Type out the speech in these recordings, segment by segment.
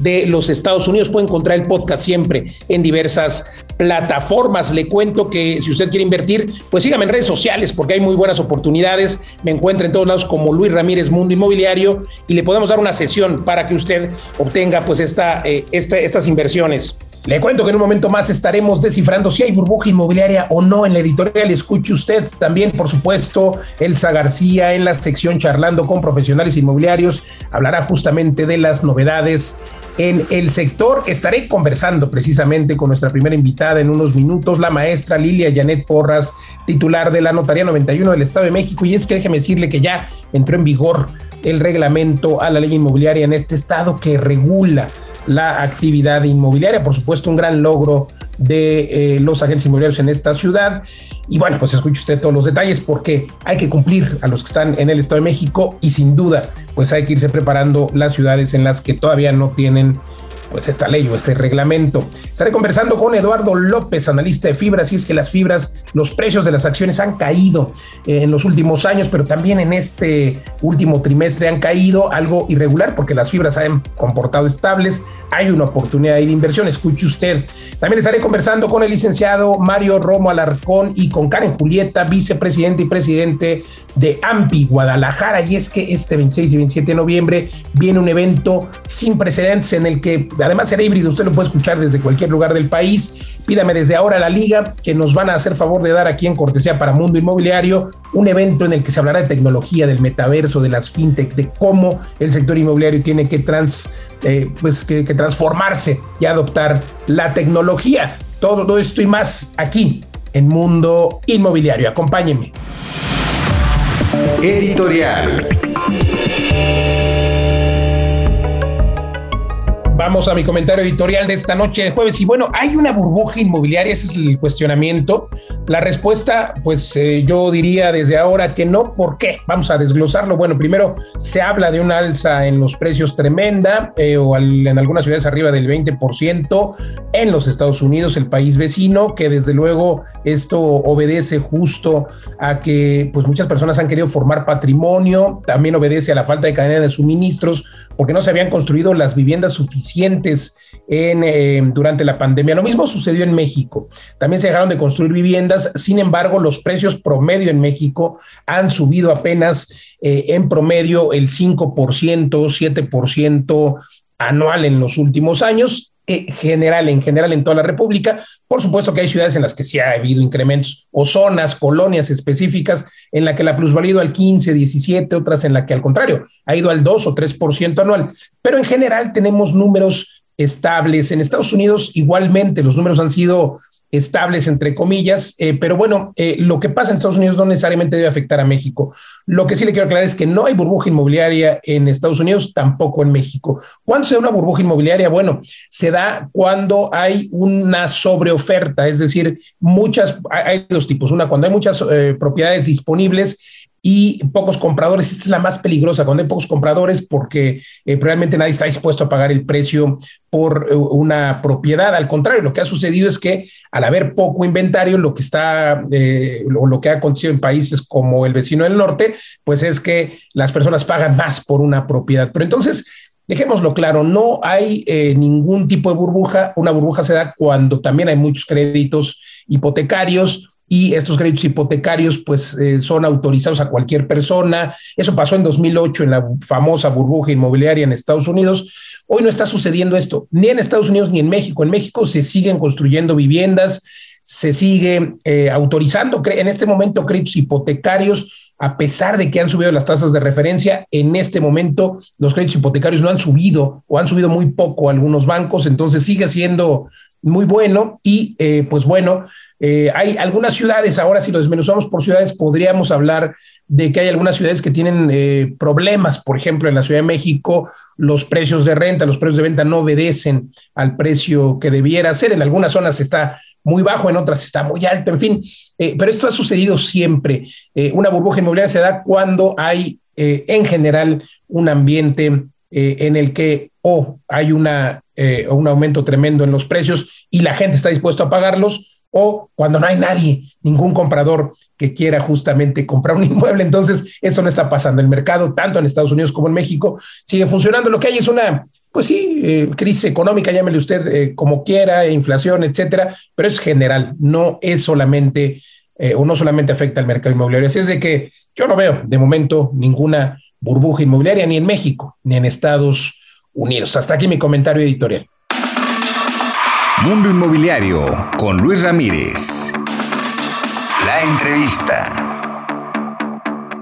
de los Estados Unidos. Puede encontrar el podcast siempre en diversas plataformas. Le cuento que si usted quiere invertir, pues sígame en redes sociales porque hay muy buenas oportunidades. Me encuentra en todos lados como Luis Ramírez Mundo Inmobiliario y le podemos dar una sesión para que usted obtenga pues esta, eh, estas inversiones. Le cuento que en un momento más estaremos descifrando si hay burbuja inmobiliaria o no en la editorial. Escuche usted también, por supuesto, Elsa García en la sección charlando con profesionales inmobiliarios. Hablará justamente de las novedades en el sector. Estaré conversando precisamente con nuestra primera invitada en unos minutos, la maestra Lilia Janet Porras, titular de la Notaría 91 del Estado de México. Y es que déjeme decirle que ya entró en vigor el reglamento a la ley inmobiliaria en este estado que regula la actividad inmobiliaria. Por supuesto, un gran logro de eh, los agentes inmobiliarios en esta ciudad. Y bueno, pues escuche usted todos los detalles porque hay que cumplir a los que están en el Estado de México y sin duda, pues hay que irse preparando las ciudades en las que todavía no tienen pues esta ley o este reglamento. Estaré conversando con Eduardo López, analista de fibras, y es que las fibras, los precios de las acciones han caído eh, en los últimos años, pero también en este último trimestre han caído algo irregular porque las fibras han comportado estables, hay una oportunidad de inversión, escuche usted. También estaré conversando con el licenciado Mario Romo Alarcón y con Karen Julieta, vicepresidente y presidente de AMPI Guadalajara, y es que este 26 y 27 de noviembre viene un evento sin precedentes en el que además será híbrido, usted lo puede escuchar desde cualquier lugar del país. Pídame desde ahora la liga que nos van a hacer favor de dar aquí en Cortesía para Mundo Inmobiliario un evento en el que se hablará de tecnología, del metaverso, de las fintech, de cómo el sector inmobiliario tiene que, trans, eh, pues, que, que transformarse y adoptar la tecnología. Todo esto y más aquí en Mundo Inmobiliario. Acompáñenme. Editorial. Vamos a mi comentario editorial de esta noche de jueves. Y bueno, hay una burbuja inmobiliaria, ese es el cuestionamiento. La respuesta, pues eh, yo diría desde ahora que no. ¿Por qué? Vamos a desglosarlo. Bueno, primero se habla de una alza en los precios tremenda, eh, o en algunas ciudades arriba del 20% en los Estados Unidos, el país vecino, que desde luego esto obedece justo a que pues muchas personas han querido formar patrimonio, también obedece a la falta de cadena de suministros, porque no se habían construido las viviendas suficientes en, eh, durante la pandemia. Lo mismo sucedió en México. También se dejaron de construir viviendas, sin embargo, los precios promedio en México han subido apenas eh, en promedio el 5%, 7% anual en los últimos años general, en general en toda la República. Por supuesto que hay ciudades en las que sí ha habido incrementos o zonas, colonias específicas en la que la plusvalía ha ido al 15, 17, otras en la que al contrario ha ido al 2 o 3% anual. Pero en general tenemos números estables. En Estados Unidos igualmente los números han sido estables, entre comillas, eh, pero bueno, eh, lo que pasa en Estados Unidos no necesariamente debe afectar a México. Lo que sí le quiero aclarar es que no hay burbuja inmobiliaria en Estados Unidos, tampoco en México. ¿Cuándo se da una burbuja inmobiliaria? Bueno, se da cuando hay una sobreoferta, es decir, muchas, hay dos tipos. Una, cuando hay muchas eh, propiedades disponibles y pocos compradores. Esta es la más peligrosa, cuando hay pocos compradores porque eh, realmente nadie está dispuesto a pagar el precio por eh, una propiedad. Al contrario, lo que ha sucedido es que al haber poco inventario, lo que está eh, lo que ha acontecido en países como el vecino del norte, pues es que las personas pagan más por una propiedad. Pero entonces, Dejémoslo claro, no hay ningún tipo de burbuja. Una burbuja se da cuando también hay muchos créditos hipotecarios, y estos créditos hipotecarios pues eh, son autorizados a cualquier persona. Eso pasó en 2008 en la famosa burbuja inmobiliaria en Estados Unidos. Hoy no está sucediendo esto, ni en Estados Unidos ni en México. En México se siguen construyendo viviendas, se sigue eh, autorizando en este momento créditos hipotecarios a pesar de que han subido las tasas de referencia, en este momento los créditos hipotecarios no han subido o han subido muy poco algunos bancos, entonces sigue siendo muy bueno y eh, pues bueno, eh, hay algunas ciudades, ahora si lo desmenuzamos por ciudades, podríamos hablar de que hay algunas ciudades que tienen eh, problemas, por ejemplo, en la Ciudad de México, los precios de renta, los precios de venta no obedecen al precio que debiera ser, en algunas zonas está muy bajo, en otras está muy alto, en fin, pero esto ha sucedido siempre. una burbuja inmobiliaria se da cuando hay en general un ambiente en el que o hay una, un aumento tremendo en los precios y la gente está dispuesta a pagarlos, o cuando no hay nadie, ningún comprador que quiera justamente comprar un inmueble. Entonces, eso no está pasando. El mercado, tanto en Estados Unidos como en México, sigue funcionando. Lo que hay es una, pues sí, eh, crisis económica, llámele usted eh, como quiera, inflación, etcétera, pero es general, no es solamente eh, o no solamente afecta al mercado inmobiliario. Así es de que yo no veo de momento ninguna burbuja inmobiliaria ni en México ni en Estados Unidos. Hasta aquí mi comentario editorial. Mundo Inmobiliario con Luis Ramírez. La entrevista.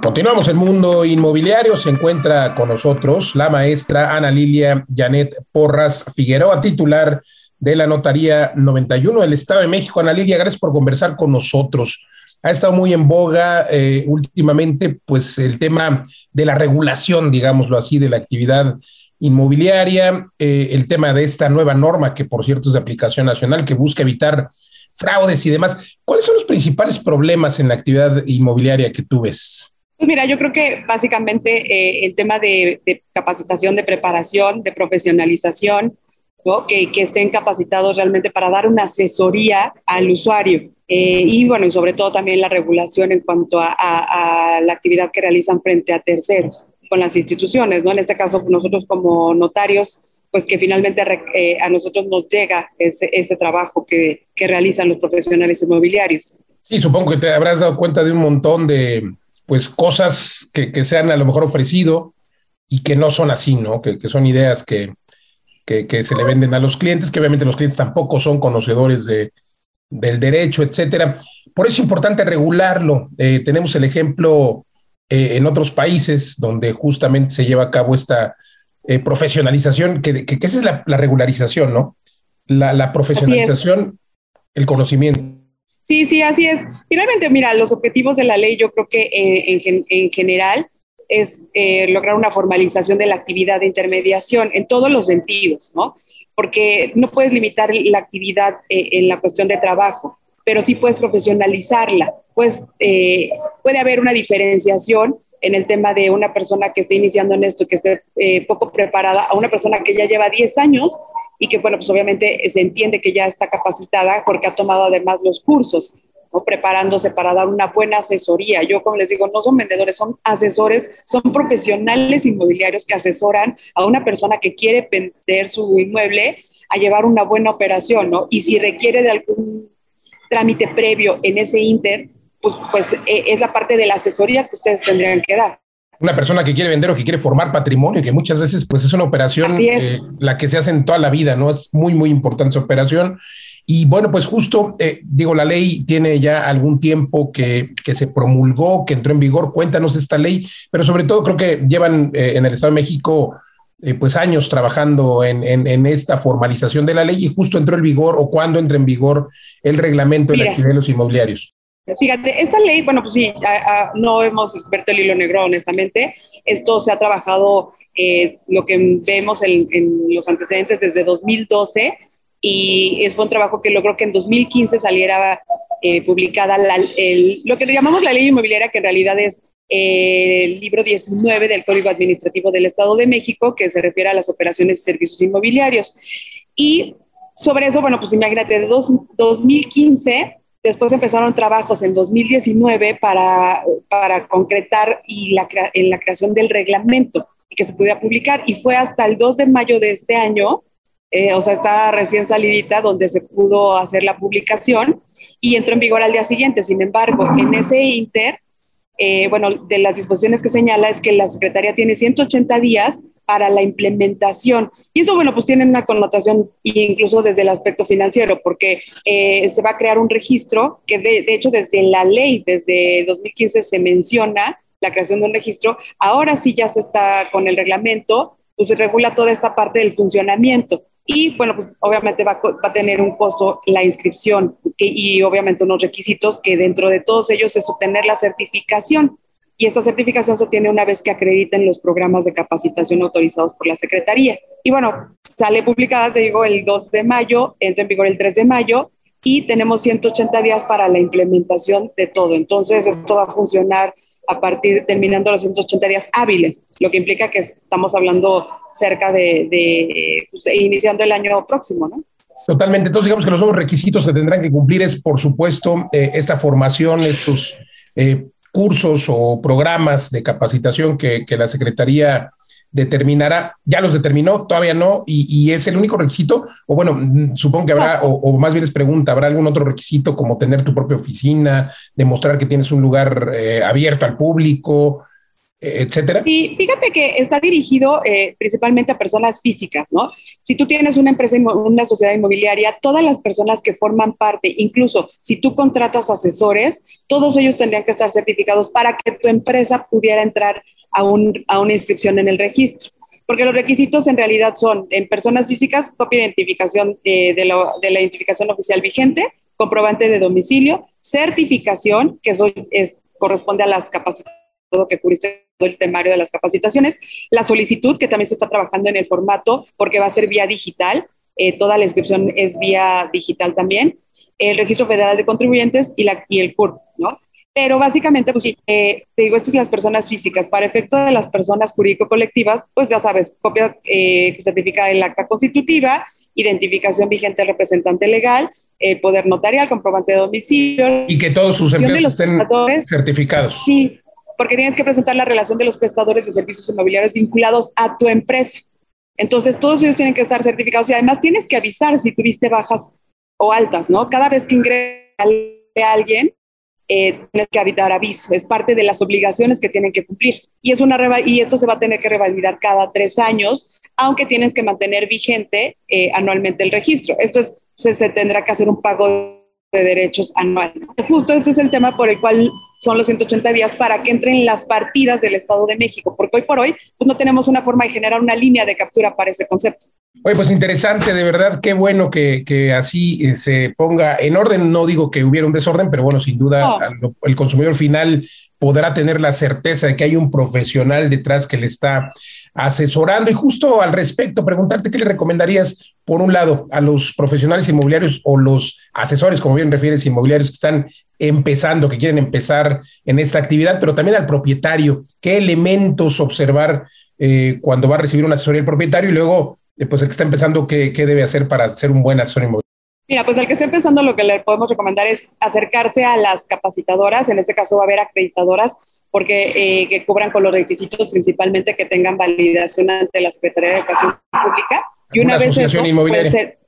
Continuamos el mundo inmobiliario. Se encuentra con nosotros la maestra Ana Lilia Janet Porras Figueroa, titular de la Notaría 91 del Estado de México. Ana Lilia, gracias por conversar con nosotros. Ha estado muy en boga eh, últimamente, pues el tema de la regulación, digámoslo así, de la actividad inmobiliaria, eh, el tema de esta nueva norma, que por cierto es de aplicación nacional, que busca evitar fraudes y demás. ¿Cuáles son los principales problemas en la actividad inmobiliaria que tú ves? Pues mira, yo creo que básicamente eh, el tema de, capacitación, de preparación, de profesionalización, que, estén capacitados realmente para dar una asesoría al usuario. Eh, y bueno, y sobre todo también la regulación en cuanto a la actividad que realizan frente a terceros con las instituciones, ¿no? En este caso, nosotros como notarios, pues que finalmente eh, a nosotros nos llega ese, ese trabajo que, que, realizan los profesionales inmobiliarios. Sí, supongo que te habrás dado cuenta de un montón de pues cosas que, que se han a lo mejor ofrecido y que no son así, ¿no? Que, que son ideas que, que, se le venden a los clientes, que obviamente los clientes tampoco son conocedores de, del derecho, etcétera. Por eso es importante regularlo. Eh, tenemos el ejemplo eh, en otros países donde justamente se lleva a cabo esta eh, profesionalización, que, que, esa es la, regularización, ¿no? La, profesionalización, el conocimiento. Sí, sí, así es. Finalmente, mira, los objetivos de la ley yo creo que eh, en, en, general es lograr una formalización de la actividad de intermediación en todos los sentidos, ¿no? Porque no puedes limitar la actividad en la cuestión de trabajo, pero sí puedes profesionalizarla pues eh, puede haber una diferenciación en el tema de una persona que esté iniciando en esto, que esté eh, poco preparada, a una persona que ya lleva 10 años y que, bueno, pues obviamente se entiende que ya está capacitada porque ha tomado además los cursos, ¿no? preparándose para dar una buena asesoría. Yo, como les digo, no son vendedores, son asesores, son profesionales inmobiliarios que asesoran a una persona que quiere vender su inmueble a llevar una buena operación, ¿no? Y si requiere de algún trámite previo en ese inter, pues, pues eh, es la parte de la asesoría que ustedes tendrían que dar. Una persona que quiere vender o que quiere formar patrimonio, que muchas veces pues es una operación eh, la que se hace en toda la vida, ¿no? Es muy, muy importante esa operación. Y bueno, pues justo, eh, digo, la ley tiene ya algún tiempo que, que, se promulgó, que entró en vigor. Cuéntanos esta ley, pero sobre todo creo que llevan en el Estado de México pues años trabajando en, en, esta formalización de la ley y justo entró en vigor o cuando entra en vigor el reglamento de la actividad de los inmobiliarios. Fíjate, esta ley, bueno, pues sí, no hemos experto el hilo negro, honestamente. Esto se ha trabajado, eh, lo que vemos en, los antecedentes desde 2012 y es un trabajo que logró que en 2015 saliera eh, publicada lo que llamamos la ley inmobiliaria, que en realidad es eh, el libro 19 del Código Administrativo del Estado de México, que se refiere a las operaciones y servicios inmobiliarios. Y sobre eso, bueno, pues imagínate, de dos, 2015 Después empezaron trabajos en 2019 para, para concretar y la, en la creación del reglamento y que se pudiera publicar. Y fue hasta el 2 de mayo de este año, eh, o sea, está recién salidita, donde se pudo hacer la publicación y entró en vigor al día siguiente. Sin embargo, en ese inter, eh, bueno, de las disposiciones que señala es que la Secretaría tiene 180 días para la implementación. Y eso, bueno, pues tiene una connotación incluso desde el aspecto financiero, porque eh, se va a crear un registro que de, hecho desde la ley, desde 2015 se menciona la creación de un registro, ahora sí ya se está con el reglamento, pues se regula toda esta parte del funcionamiento. Y bueno, pues obviamente va, a tener un costo la inscripción y obviamente unos requisitos que dentro de todos ellos es obtener la certificación. Y esta certificación se obtiene una vez que acrediten los programas de capacitación autorizados por la Secretaría. Y bueno, sale publicada, te digo, el 2 de mayo, entra en vigor el 3 de mayo y tenemos 180 días para la implementación de todo. Entonces, esto va a funcionar a partir, terminando los 180 días hábiles, lo que implica que estamos hablando cerca de, pues, iniciando el año próximo, ¿no? Totalmente. Entonces, digamos que los nuevos requisitos que tendrán que cumplir es, por supuesto, eh, esta formación, estos eh, cursos o programas de capacitación que la Secretaría determinará, ya los determinó, todavía no, y, es el único requisito, o bueno, supongo que habrá, o, más bien es pregunta, ¿habrá algún otro requisito como tener tu propia oficina, demostrar que tienes un lugar eh, abierto al público, etcétera? Sí, fíjate que está dirigido eh, principalmente a personas físicas, ¿no? Si tú tienes una empresa, una sociedad inmobiliaria, todas las personas que forman parte, incluso si tú contratas asesores, todos ellos tendrían que estar certificados para que tu empresa pudiera entrar a, una inscripción en el registro. Porque los requisitos en realidad son en personas físicas, copia de identificación eh, de, la identificación oficial vigente, comprobante de domicilio, certificación, que eso es, corresponde a las capacitaciones que cubriste el temario de las capacitaciones, la solicitud, que también se está trabajando en el formato, porque va a ser vía digital, eh, toda la inscripción es vía digital también, el Registro Federal de Contribuyentes y, la, y el CURP, ¿no? Pero básicamente, pues sí, eh, te digo, esto es las personas físicas. Para efecto de las personas jurídico-colectivas, pues ya sabes, copia eh, que certifica el acta constitutiva, identificación vigente del representante legal, el poder notarial, comprobante de domicilio. Y que todos sus empleados estén certificados. Sí, porque tienes que presentar la relación de los prestadores de servicios inmobiliarios vinculados a tu empresa. Entonces, todos ellos tienen que estar certificados y además tienes que avisar si tuviste bajas o altas, ¿no? Cada vez que ingresa alguien, eh, tienes que habitar aviso, es parte de las obligaciones que tienen que cumplir. Y, es una y esto se va a tener que revalidar cada tres años, aunque tienes que mantener vigente eh, anualmente el registro. Esto es, se tendrá que hacer un pago de derechos anual. Justo este es el tema por el cual son los 180 días para que entren las partidas del Estado de México, porque hoy por hoy pues no tenemos una forma de generar una línea de captura para ese concepto. Oye, pues interesante, de verdad, qué bueno que, que así eh, se ponga en orden. No digo que hubiera un desorden, pero bueno, sin duda el consumidor final podrá tener la certeza de que hay un profesional detrás que le está asesorando. Y justo al respecto, preguntarte qué le recomendarías, por un lado, a los profesionales inmobiliarios o los asesores, como bien refieres, inmobiliarios que están empezando, que quieren empezar en esta actividad, pero también al propietario, qué elementos observar eh, cuando va a recibir una asesoría el propietario y luego, eh, pues el que está empezando, qué, qué debe hacer para ser un buen asesor inmobiliario. Mira, pues al que esté empezando lo que le podemos recomendar es acercarse a las capacitadoras, en este caso va a haber acreditadoras, porque eh, que cubran con los requisitos principalmente que tengan validación ante la Secretaría de Educación Pública. Y una, vez asociación eso, inmobiliaria. Puede ser,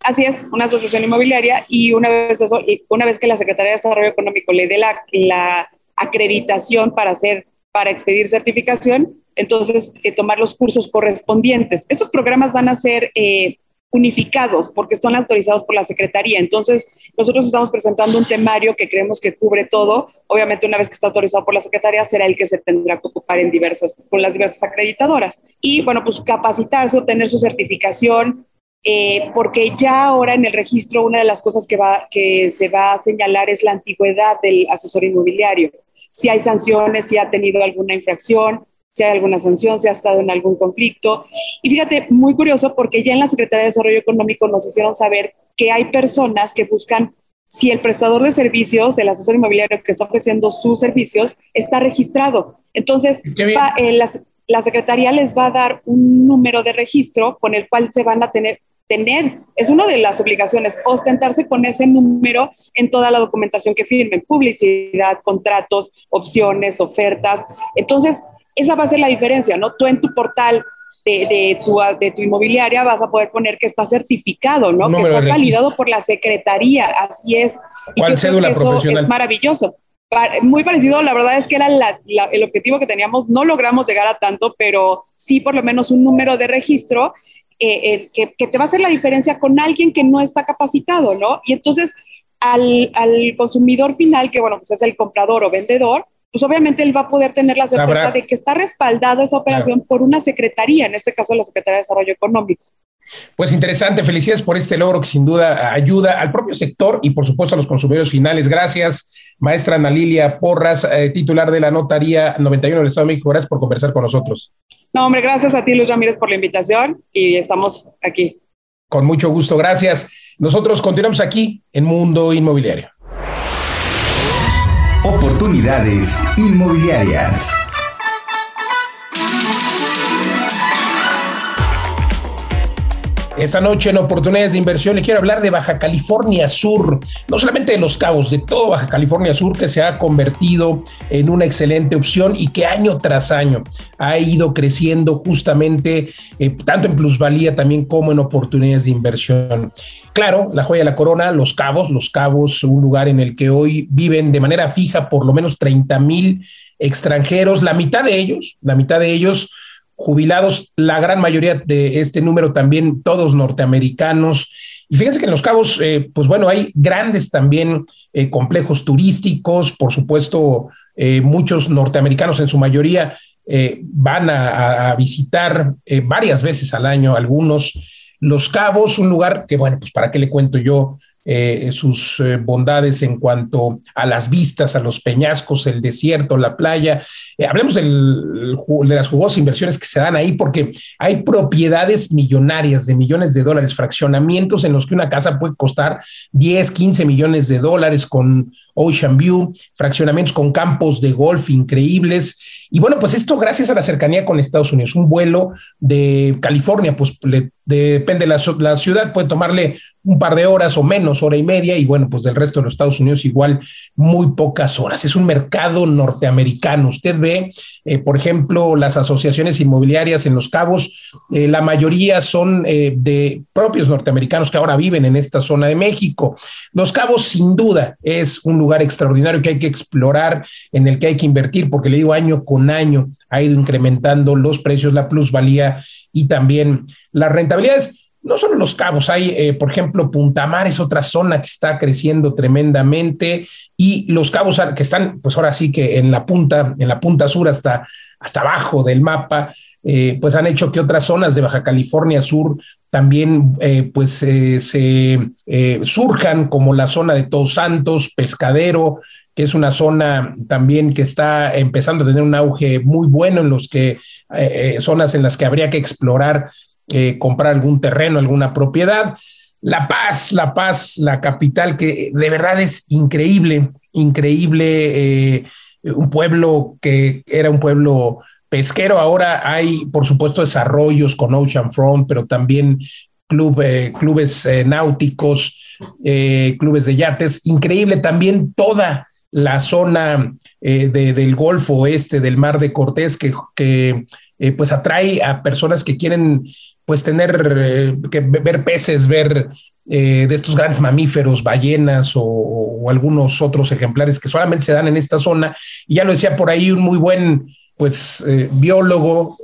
así es, una asociación inmobiliaria y una vez eso, y una vez que la Secretaría de Desarrollo Económico le dé la, la acreditación para hacer, para expedir certificación, entonces eh, tomar los cursos correspondientes. Estos programas van a ser eh, unificados porque son autorizados por la Secretaría. Entonces, nosotros estamos presentando un temario que creemos que cubre todo. Obviamente, una vez que está autorizado por la Secretaría, será el que se tendrá que ocupar en diversas, con las diversas acreditadoras. Y bueno, pues capacitarse, obtener su certificación, eh, porque ya ahora en el registro una de las cosas que, va, que se va a señalar es la antigüedad del asesor inmobiliario. Si hay sanciones, si ha tenido alguna infracción, si hay alguna sanción, si ha estado en algún conflicto. Y fíjate, muy curioso, porque ya en la Secretaría de Desarrollo Económico nos hicieron saber que hay personas que buscan si el prestador de servicios, el asesor inmobiliario que está ofreciendo sus servicios, está registrado. Entonces, eh, la, la, Secretaría les va a dar un número de registro con el cual se van a tener, tener, es una de las obligaciones, ostentarse con ese número en toda la documentación que firmen, publicidad, contratos, opciones, ofertas. Entonces, esa va a ser la diferencia, ¿no? Tú en tu portal de, tu, de tu inmobiliaria vas a poder poner que está certificado, ¿no? que está validado por la Secretaría, así es. Y ¿Cuál cédula eso Es maravilloso. Muy parecido, la verdad es que era el objetivo que teníamos, no logramos llegar a tanto, pero sí por lo menos un número de registro eh, eh, que, te va a hacer la diferencia con alguien que no está capacitado, ¿no? Y entonces al, al consumidor final, que bueno, pues es el comprador o vendedor, pues obviamente él va a poder tener la certeza de que está respaldada esa operación por una secretaría, en este caso la Secretaría de Desarrollo Económico. Pues interesante, felicidades por este logro que sin duda ayuda al propio sector y por supuesto a los consumidores finales. Gracias, maestra Ana Lilia Porras, eh, titular de la Notaría 91 del Estado de México. Gracias por conversar con nosotros. No, hombre, gracias a ti, Luis Ramírez, por la invitación y estamos aquí. Con mucho gusto, gracias. Nosotros continuamos aquí en Mundo Inmobiliario. Oportunidades inmobiliarias. Esta noche en Oportunidades de Inversión le quiero hablar de Baja California Sur, no solamente de Los Cabos, de todo Baja California Sur que se ha convertido en una excelente opción y que año tras año ha ido creciendo justamente eh, tanto en plusvalía también como en oportunidades de inversión. Claro, la joya de la corona, Los Cabos, Los Cabos, un lugar en el que hoy viven de manera fija por lo menos 30 mil extranjeros, la mitad de ellos, la mitad de ellos jubilados, la gran mayoría de este número también todos norteamericanos. Y fíjense que en Los Cabos, eh, pues bueno, hay grandes también eh, complejos turísticos, por supuesto, eh, muchos norteamericanos en su mayoría van a, a visitar varias veces al año algunos. Los Cabos, un lugar que, bueno, pues para qué le cuento yo, eh, sus eh, bondades en cuanto a las vistas, a los peñascos, el desierto, la playa. Eh, hablemos de las jugosas inversiones que se dan ahí, porque hay propiedades millonarias de millones de dólares, fraccionamientos en los que una casa puede costar 10, 15 millones de dólares con Ocean View, fraccionamientos con campos de golf increíbles y bueno, pues esto gracias a la cercanía con Estados Unidos. Un vuelo de California, pues depende de la, la, ciudad, puede tomarle un par de horas o menos, hora y media, y bueno, pues del resto de los Estados Unidos igual muy pocas horas. Es un mercado norteamericano. Usted ve, eh, por ejemplo, las asociaciones inmobiliarias en Los Cabos, eh, la mayoría son eh, de propios norteamericanos que ahora viven en esta zona de México. Los Cabos, sin duda, es un lugar extraordinario que hay que explorar, en el que hay que invertir, porque le digo año con año ha ido incrementando los precios, la plusvalía y también las rentabilidades. No solo los cabos, hay, eh, por ejemplo, Puntamar es otra zona que está creciendo tremendamente y los cabos que están, pues ahora sí que en la punta, en la punta sur hasta, hasta abajo del mapa, eh, pues han hecho que otras zonas de Baja California Sur también eh, pues se surjan como la zona de Todos Santos, Pescadero, que es una zona también que está empezando a tener un auge muy bueno en los que zonas en las que habría que explorar, eh, comprar algún terreno, alguna propiedad. La Paz, La Paz, la capital que de verdad es increíble, increíble, un pueblo que era un pueblo pesquero, ahora hay por supuesto desarrollos con Ocean Front, pero también club, clubes náuticos, clubes de yates, increíble también toda la zona eh, del Golfo Oeste, del Mar de Cortés, que, que eh, pues atrae a personas que quieren pues tener, eh, que ver peces, ver de estos grandes mamíferos, ballenas o, algunos otros ejemplares que solamente se dan en esta zona. Y ya lo decía por ahí un muy buen pues biólogo,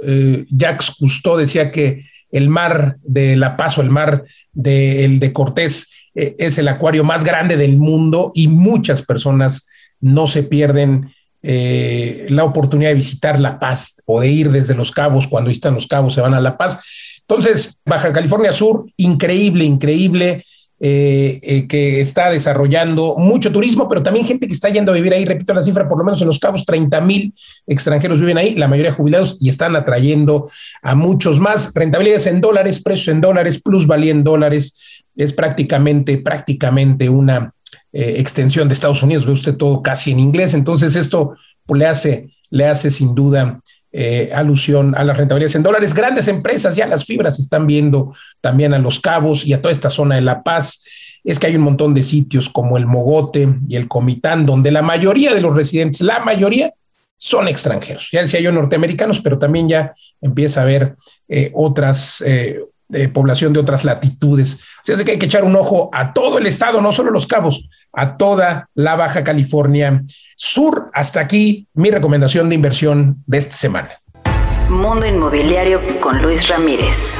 Jacques Cousteau, decía que el mar de La Paz o el mar de, de Cortés es el acuario más grande del mundo y muchas personas no se pierden eh, la oportunidad de visitar La Paz o de ir desde Los Cabos, cuando están Los Cabos se van a La Paz. Entonces, Baja California Sur, increíble, increíble, eh, eh, que está desarrollando mucho turismo, pero también gente que está yendo a vivir ahí, repito la cifra, por lo menos en Los Cabos, 30 mil extranjeros viven ahí, la mayoría jubilados y están atrayendo a muchos más. Rentabilidades en dólares, precios en dólares, plusvalía en dólares, es prácticamente, prácticamente una eh, extensión de Estados Unidos, ve usted todo casi en inglés, entonces esto le, hace, le hace sin duda eh, alusión a las rentabilidades en dólares. Grandes empresas, ya las fibras están viendo también a los cabos y a toda esta zona de La Paz. Es que hay un montón de sitios como el Mogote y el Comitán, donde la mayoría de los residentes, la mayoría, son extranjeros. Ya decía yo norteamericanos, pero también ya empieza a haber eh, otras, de población de otras latitudes. Así que hay que echar un ojo a todo el estado, no solo los cabos, a toda la Baja California Sur. Hasta aquí mi recomendación de inversión de esta semana. Mundo Inmobiliario con Luis Ramírez.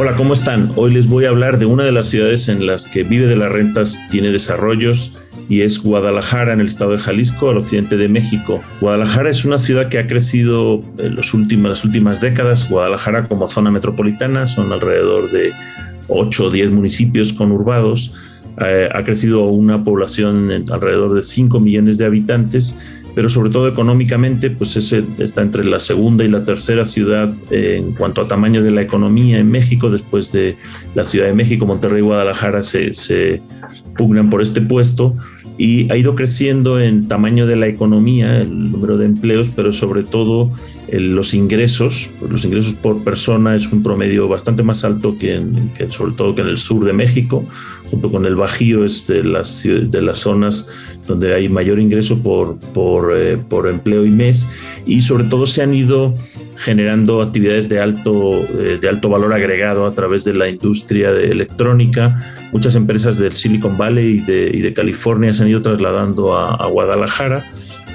Hola, ¿cómo están? Hoy les voy a hablar de una de las ciudades en las que Vive de las Rentas tiene desarrollos y es Guadalajara en el estado de Jalisco, al occidente de México. Guadalajara es una ciudad que ha crecido en los últimos, las últimas décadas. Guadalajara como zona metropolitana son alrededor de 8 o 10 municipios conurbados. Eh, ha crecido una población alrededor de 5 millones de habitantes pero sobre todo económicamente, pues está entre la segunda y la tercera ciudad en cuanto a tamaño de la economía en México, después de la Ciudad de México, Monterrey y Guadalajara se pugnan por este puesto y ha ido creciendo en tamaño de la economía, el número de empleos, pero sobre todo los ingresos, los ingresos por persona es un promedio bastante más alto que, sobre todo que en el sur de México, junto con el Bajío es de las, de las zonas donde hay mayor ingreso por, por, eh, por empleo y mes. Y sobre todo se han ido generando actividades de alto, eh, de alto valor agregado a través de la industria de electrónica. Muchas empresas del Silicon Valley y de, California se han ido trasladando a Guadalajara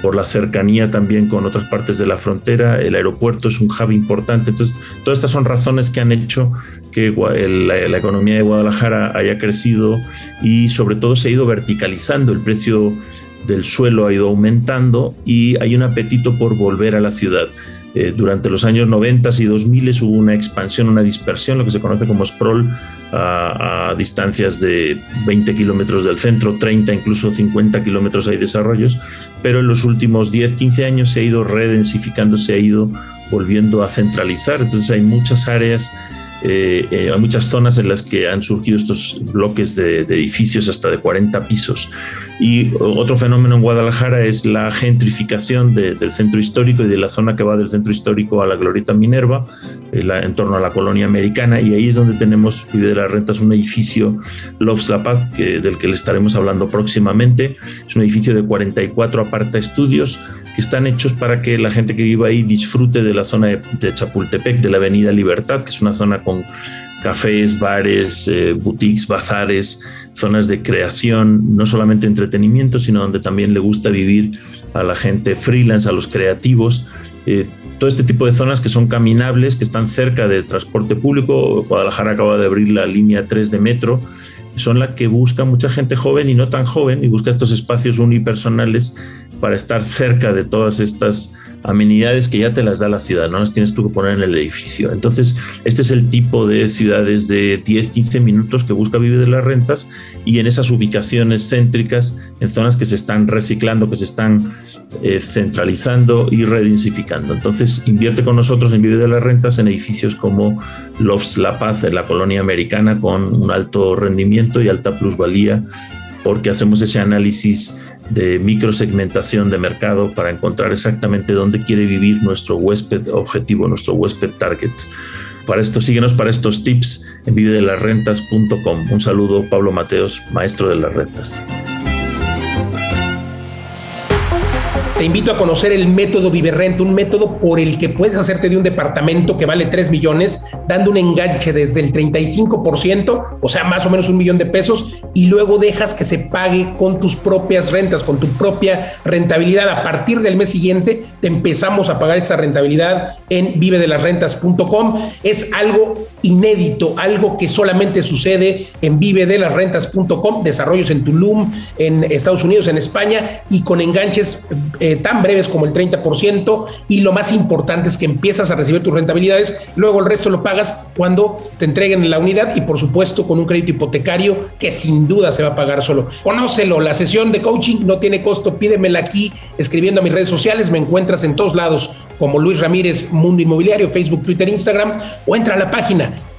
por la cercanía también con otras partes de la frontera, el aeropuerto es un hub importante. Entonces, todas estas son razones que han hecho que la, economía de Guadalajara haya crecido y sobre todo se ha ido verticalizando, el precio del suelo ha ido aumentando y hay un apetito por volver a la ciudad. Eh, durante los años 90 y 2000 hubo una expansión, una dispersión, lo que se conoce como sprawl, a, distancias de 20 kilómetros del centro, 30, incluso 50 kilómetros hay desarrollos, pero en los últimos 10, 15 años se ha ido redensificando, se ha ido volviendo a centralizar. Entonces hay muchas áreas eh, eh, hay muchas zonas en las que han surgido estos bloques de, edificios hasta de 40 pisos. Y otro fenómeno en Guadalajara es la gentrificación del centro histórico y de la zona que va del centro histórico a la Glorieta Minerva, eh, en torno a la colonia americana. Y ahí es donde tenemos, Vive de las Rentas, un edificio Loves La Paz, que, del que le estaremos hablando próximamente. Es un edificio de 44 aparta estudios que están hechos para que la gente que viva ahí disfrute de la zona de, Chapultepec, de la Avenida Libertad, que es una zona con cafés, bares, eh, boutiques, bazares, zonas de creación, no solamente entretenimiento, sino donde también le gusta vivir a la gente freelance, a los creativos. Eh, todo este tipo de zonas que son caminables, que están cerca de transporte público. Guadalajara acaba de abrir la línea 3 de metro, son las que busca mucha gente joven y no tan joven y busca estos espacios unipersonales para estar cerca de todas estas amenidades que ya te las da la ciudad, no las tienes tú que poner en el edificio. Entonces, este es el tipo de ciudades de 10, 15 minutos que busca vivir de las rentas y en esas ubicaciones céntricas, en zonas que se están reciclando, que se están eh, centralizando y redensificando. Entonces, invierte con nosotros en Vive de las Rentas en edificios como Lofts La Paz, en la colonia americana, con un alto rendimiento y alta plusvalía, porque hacemos ese análisis de microsegmentación de mercado para encontrar exactamente dónde quiere vivir nuestro huésped objetivo, nuestro huésped target. Para esto, síguenos para estos tips en videodelasrentas.com. Un saludo, Pablo Mateos, maestro de las rentas. Te invito a conocer el método Viverrent, un método por el que puedes hacerte de un departamento que vale 3 millones, dando un enganche desde el 35%, o sea, más o menos un millón de pesos, y luego dejas que se pague con tus propias rentas, con tu propia rentabilidad. A partir del mes siguiente te empezamos a pagar esta rentabilidad en vivedelasrentas.com. Es algo inédito, algo que solamente sucede en vivedelasrentas.com, desarrollos en Tulum, en Estados Unidos, en España, y con enganches eh, tan breves como el 30% y lo más importante es que empiezas a recibir tus rentabilidades, luego el resto lo pagas cuando te entreguen la unidad y por supuesto con un crédito hipotecario que sin duda se va a pagar solo. Conócelo, la sesión de coaching no tiene costo, pídemela aquí escribiendo a mis redes sociales, me encuentras en todos lados como Luis Ramírez Mundo Inmobiliario, Facebook, Twitter, Instagram o entra a la página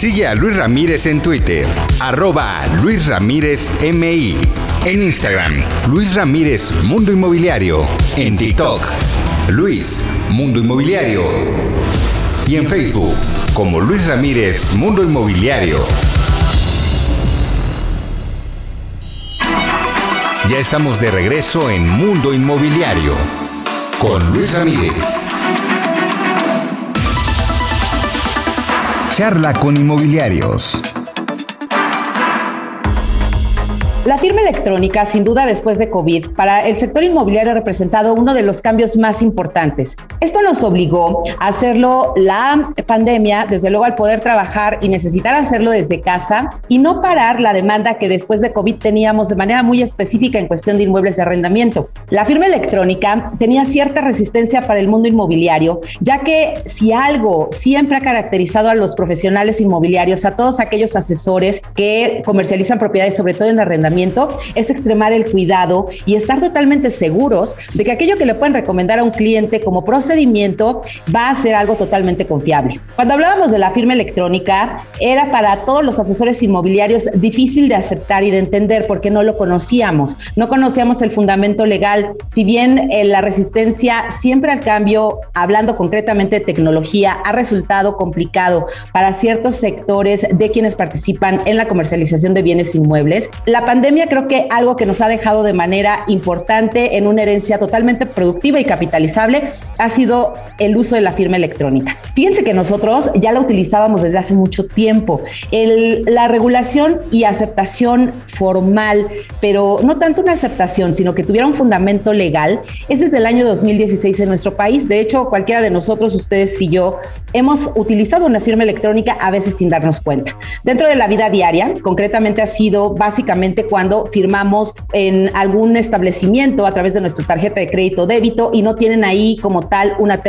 Sigue a Luis Ramírez en Twitter, arroba Luis Ramírez MI. En Instagram, Luis Ramírez Mundo Inmobiliario. En TikTok, Luis Mundo Inmobiliario. Y en Facebook, como Luis Ramírez, Mundo Inmobiliario. Ya estamos de regreso en Mundo Inmobiliario con Luis Ramírez. Con inmobiliarios. La firma electrónica, sin duda después de COVID, para el sector inmobiliario ha representado uno de los cambios más importantes. Esto nos obligó a hacerlo la pandemia, desde luego al poder trabajar y necesitar hacerlo desde casa y no parar la demanda que después de COVID teníamos de manera muy específica en cuestión de inmuebles de arrendamiento. La firma electrónica tenía cierta resistencia para el mundo inmobiliario, ya que si algo siempre ha caracterizado a los profesionales inmobiliarios, a todos aquellos asesores que comercializan propiedades, sobre todo en arrendamiento, es extremar el cuidado y estar totalmente seguros de que aquello que le pueden recomendar a un cliente como procedimiento va a ser algo totalmente confiable. Cuando hablábamos de la firma electrónica, era para todos los asesores inmobiliarios difícil de aceptar y de entender porque no lo conocíamos, no conocíamos el fundamento legal, si bien eh, la resistencia siempre al cambio, hablando concretamente de tecnología, ha resultado complicado para ciertos sectores de quienes participan en la comercialización de bienes inmuebles. La pandemia creo que algo que nos ha dejado de manera importante en una herencia totalmente productiva y capitalizable ha sido sido el uso de la firma electrónica. Fíjense que nosotros ya la utilizábamos desde hace mucho tiempo. la regulación y aceptación formal, pero no tanto una aceptación, sino que tuviera un fundamento legal, es desde el año 2016 en nuestro país. De hecho, cualquiera de nosotros, ustedes y yo, hemos utilizado una firma electrónica a veces sin darnos cuenta. Dentro de la vida diaria, concretamente ha sido básicamente cuando firmamos en algún establecimiento a través de nuestra tarjeta de crédito débito y no tienen ahí como tal una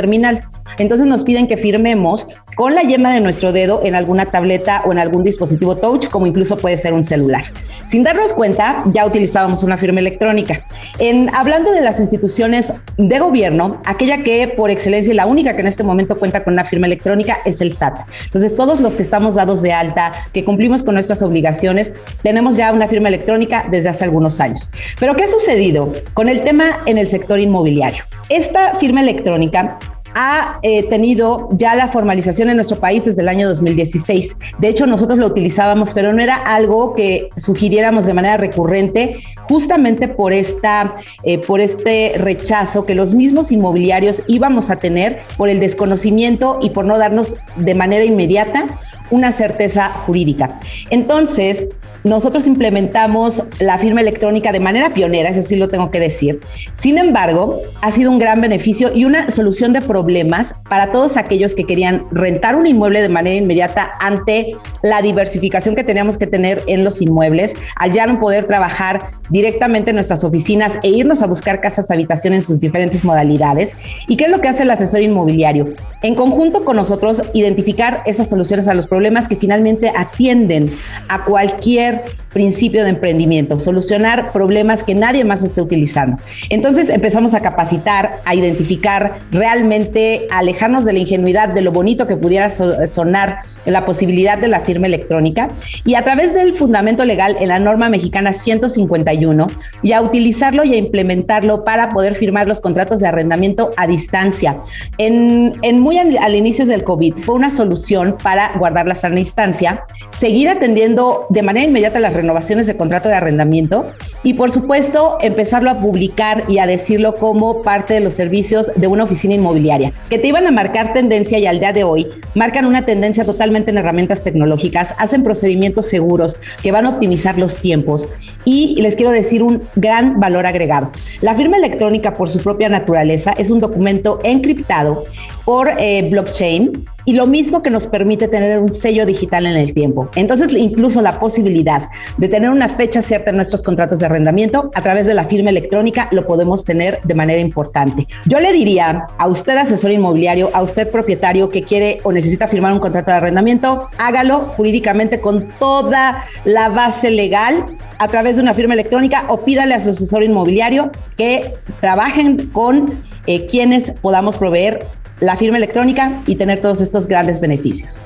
Entonces nos piden que firmemos con la yema de nuestro dedo en alguna tableta o en algún dispositivo touch, como incluso puede ser un celular. Sin darnos cuenta, ya utilizábamos una firma electrónica. En hablando de las instituciones de gobierno, aquella que por excelencia y la única que en este momento cuenta con una firma electrónica es el SAT. Entonces, todos los que estamos dados de alta, que cumplimos con nuestras obligaciones, tenemos ya una firma electrónica desde hace algunos años. Pero ¿qué ha sucedido con el tema en el sector inmobiliario? Esta firma electrónica ha eh, tenido ya la formalización en nuestro país desde el año 2016. De hecho, nosotros lo utilizábamos, pero no era algo que sugiriéramos de manera recurrente, justamente por, esta, eh, por este rechazo que los mismos inmobiliarios íbamos a tener por el desconocimiento y por no darnos de manera inmediata una certeza jurídica. Entonces, nosotros implementamos la firma electrónica de manera pionera, eso sí lo tengo que decir. Sin embargo, ha sido un gran beneficio y una solución de problemas para todos aquellos que querían rentar un inmueble de manera inmediata ante la diversificación que teníamos que tener en los inmuebles, al ya no poder trabajar directamente en nuestras oficinas e irnos a buscar casas habitación en sus diferentes modalidades. ¿Y qué es lo que hace el asesor inmobiliario? En conjunto con nosotros, identificar esas soluciones a los problemas que finalmente atienden a cualquier principio de emprendimiento, solucionar problemas que nadie más esté utilizando. Entonces empezamos a capacitar, a identificar realmente, a alejarnos de la ingenuidad, de lo bonito que pudiera sonar la posibilidad de la firma electrónica y a través del fundamento legal en la norma mexicana 151 y a utilizarlo y a implementarlo para poder firmar los contratos de arrendamiento a distancia. En, muy al, al inicio del COVID fue una solución para guardar la sana distancia, seguir atendiendo de manera inmediata las renovaciones de contrato de arrendamiento y por supuesto empezarlo a publicar y a decirlo como parte de los servicios de una oficina inmobiliaria, que te iban a marcar tendencia y al día de hoy marcan una tendencia totalmente en herramientas tecnológicas, hacen procedimientos seguros que van a optimizar los tiempos y les quiero decir un gran valor agregado. La firma electrónica por su propia naturaleza es un documento encriptado por eh, blockchain y lo mismo que nos permite tener un sello digital en el tiempo. Entonces, incluso la posibilidad de tener una fecha cierta en nuestros contratos de arrendamiento a través de la firma electrónica lo podemos tener de manera importante. Yo le diría a usted asesor inmobiliario, a usted propietario que quiere o necesita firmar un contrato de arrendamiento, hágalo jurídicamente con toda la base legal a través de una firma electrónica o pídale a su asesor inmobiliario que trabajen con eh, quienes podamos proveer la firma electrónica y tener todos estos grandes beneficios.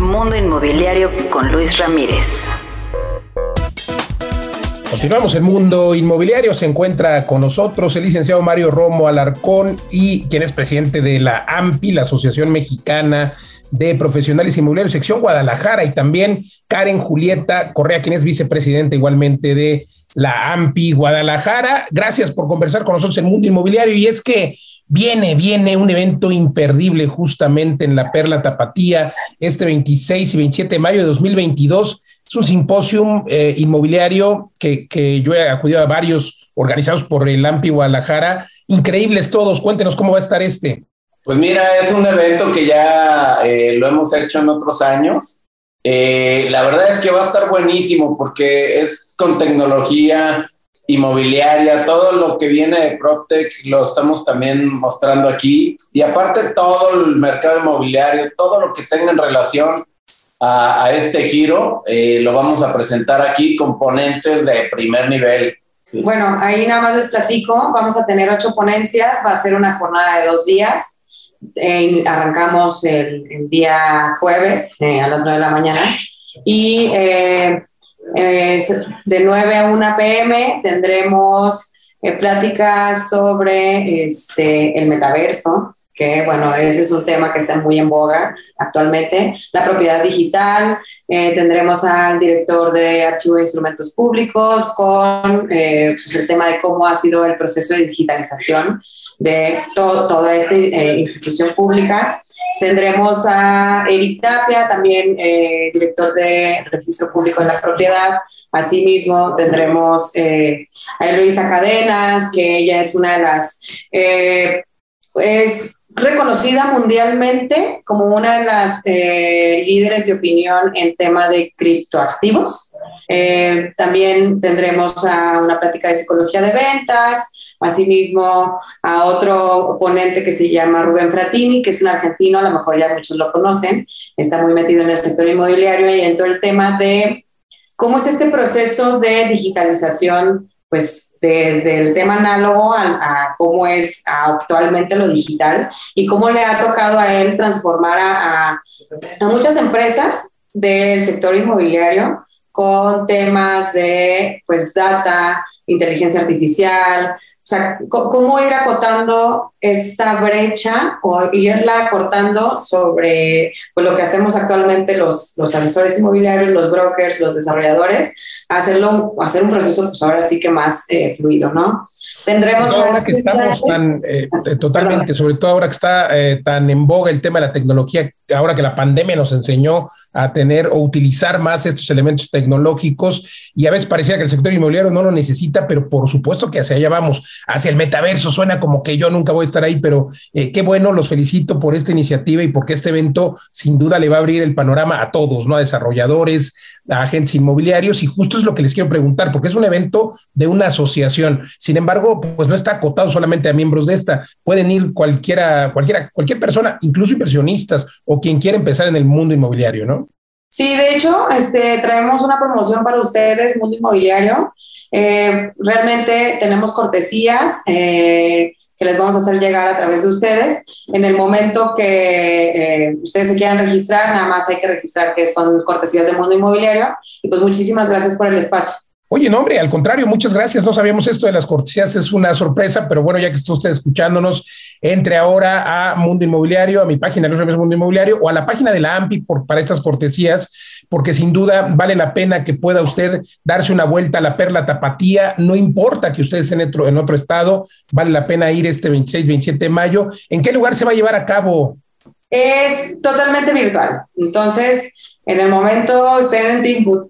Mundo Inmobiliario con Luis Ramírez. Continuamos el mundo inmobiliario. Se encuentra con nosotros el licenciado Mario Romo Alarcón y quien es presidente de la AMPI, la Asociación Mexicana de Profesionales Inmobiliarios, sección Guadalajara, y también Karen Julieta Correa, quien es vicepresidenta igualmente de la AMPI Guadalajara. Gracias por conversar con nosotros en Mundo Inmobiliario. Y es que viene, viene un evento imperdible justamente en la Perla Tapatía este 26 y 27 de mayo de 2022. Es un simposium eh, inmobiliario que, que yo he acudido a varios organizados por el AMPI Guadalajara. Increíbles todos. Cuéntenos cómo va a estar este. Pues mira, es un evento que ya eh, lo hemos hecho en otros años. Eh, la verdad es que va a estar buenísimo porque es con tecnología inmobiliaria, todo lo que viene de PropTech lo estamos también mostrando aquí. Y aparte todo el mercado inmobiliario, todo lo que tenga en relación a, este giro, eh, lo vamos a presentar aquí, componentes de primer nivel. Bueno, ahí nada más les platico, vamos a tener ocho ponencias, va a ser una jornada de dos días arrancamos el, día jueves eh, a las 9 de la mañana. Y eh, de 9 a 1 pm tendremos eh, pláticas sobre este, el metaverso, que bueno, ese es un tema que está muy en boga actualmente, la propiedad digital, tendremos al director de Archivo de Instrumentos Públicos con pues el tema de cómo ha sido el proceso de digitalización de toda esta eh, institución pública. Tendremos a Eric Tapia, también eh, director de Registro Público de la Propiedad. Asimismo, tendremos eh, a Eloisa Cadenas, que ella es una de las, es reconocida mundialmente como una de las líderes de opinión en tema de criptoactivos. también tendremos a una plática de psicología de ventas, Asimismo, a otro ponente que se llama Rubén Fratini, que es un argentino, a lo mejor ya muchos lo conocen, está muy metido en el sector inmobiliario y en todo el tema de cómo es este proceso de digitalización, pues desde el tema análogo a, cómo es actualmente lo digital y cómo le ha tocado a él transformar a, a muchas empresas del sector inmobiliario con temas de pues data, inteligencia artificial, o sea, cómo ir acotando esta brecha o irla cortando sobre pues, lo que hacemos actualmente los, los inmobiliarios, los brokers, los desarrolladores, hacerlo, hacer un proceso, pues ahora sí que más eh, fluido, ¿no? Tendremos ahora que estamos tan eh, eh, totalmente, sobre todo ahora que está tan en boga el tema de la tecnología, ahora que la pandemia nos enseñó a tener o utilizar más estos elementos tecnológicos y a veces parecía que el sector inmobiliario no lo necesita, pero por supuesto que hacia allá vamos, hacia el metaverso. Suena como que yo nunca voy a estar ahí, pero qué bueno, los felicito por esta iniciativa y porque este evento sin duda le va a abrir el panorama a todos, ¿no? A desarrolladores, a agentes inmobiliarios y justo es lo que les quiero preguntar, porque es un evento de una asociación. Sin embargo, pues no está acotado solamente a miembros de esta. Pueden ir cualquiera, cualquiera, cualquier persona, incluso inversionistas o quien quiera empezar en el mundo inmobiliario, ¿no? Sí, de hecho, este, traemos una promoción para ustedes, Mundo Inmobiliario. Eh, realmente tenemos cortesías. Eh, que les vamos a hacer llegar a través de ustedes. En el momento que eh, ustedes se quieran registrar, nada más hay que registrar que son cortesías del mundo inmobiliario. Y pues muchísimas gracias por el espacio. Oye, no, hombre, al contrario, muchas gracias. No sabíamos esto de las cortesías, es una sorpresa, pero bueno, ya que está usted escuchándonos, entre ahora a Mundo Inmobiliario, a mi página de los Mundo Inmobiliario o a la página de la AMPI por, para estas cortesías, porque sin duda vale la pena que pueda usted darse una vuelta a la Perla Tapatía. No importa que usted esté en otro, en otro estado, vale la pena ir este 26, 27 de mayo. ¿En qué lugar se va a llevar a cabo? Es totalmente virtual. Entonces, en el momento estén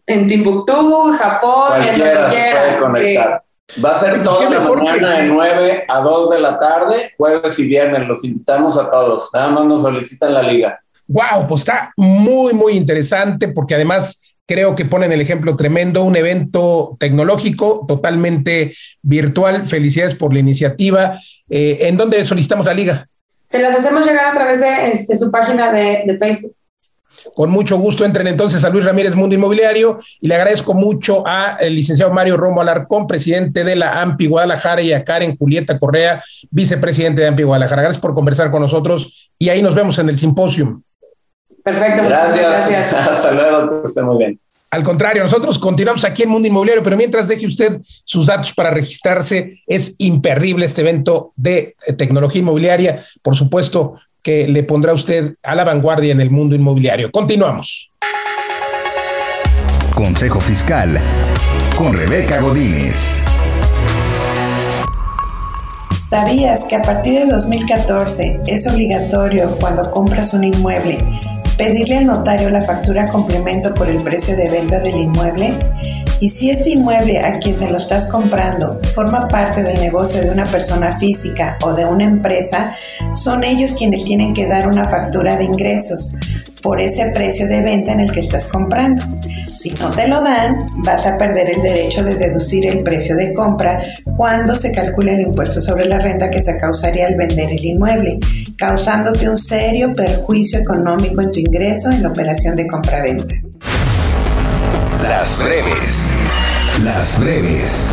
en, Timbuktu, Japón, en donde quieran. Va a ser toda la mañana de 9 a 2 de la tarde, jueves y viernes. Los invitamos a todos. Nada más nos solicitan la liga. Wow, pues está muy, muy interesante porque además creo que ponen el ejemplo tremendo, un evento tecnológico totalmente virtual. Felicidades por la iniciativa. Eh, ¿En dónde solicitamos la liga? Se las hacemos llegar a través de este, su página de, de Facebook. Con mucho gusto entren entonces a Luis Ramírez Mundo Inmobiliario y le agradezco mucho al licenciado Mario Rombo Alarcón, presidente de la AMPI Guadalajara, y a Karen Julieta Correa, vicepresidente de AMPI Guadalajara. Gracias por conversar con nosotros y ahí nos vemos en el simposio. Perfecto. Gracias. gracias. Hasta luego, que esté muy bien. Al contrario, nosotros continuamos aquí en Mundo Inmobiliario, pero mientras deje usted sus datos para registrarse, es imperdible este evento de tecnología inmobiliaria. Por supuesto, que le pondrá usted a la vanguardia en el mundo inmobiliario. Continuamos. Consejo Fiscal con Rebeca Godínez. ¿Sabías que a partir de 2014 es obligatorio cuando compras un inmueble pedirle al notario la factura complemento por el precio de venta del inmueble? Y si este inmueble a quien se lo estás comprando forma parte del negocio de una persona física o de una empresa, son ellos quienes tienen que dar una factura de ingresos por ese precio de venta en el que estás comprando. Si no te lo dan, vas a perder el derecho de deducir el precio de compra cuando se calcule el impuesto sobre la renta que se causaría al vender el inmueble, causándote un serio perjuicio económico en tu ingreso en la operación de compra-venta. Las breves. Las breves.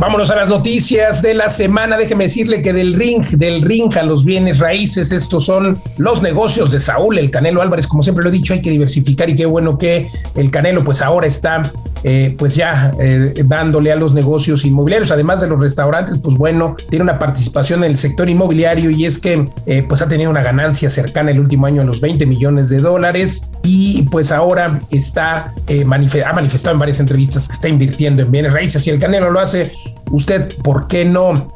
Vámonos a las noticias de la semana. Déjeme decirle que del ring, del ring a los bienes raíces, estos son los negocios de Saúl, el Canelo Álvarez. Como siempre lo he dicho, hay que diversificar y qué bueno que el Canelo pues ahora está eh, pues ya eh, dándole a los negocios inmobiliarios, además de los restaurantes, pues bueno, tiene una participación en el sector inmobiliario y es que eh, pues ha tenido una ganancia cercana el último año a los 20 millones de dólares y pues ahora está ha manifestado en varias entrevistas que está invirtiendo en bienes raíces y el Canelo lo hace usted, ¿por qué no?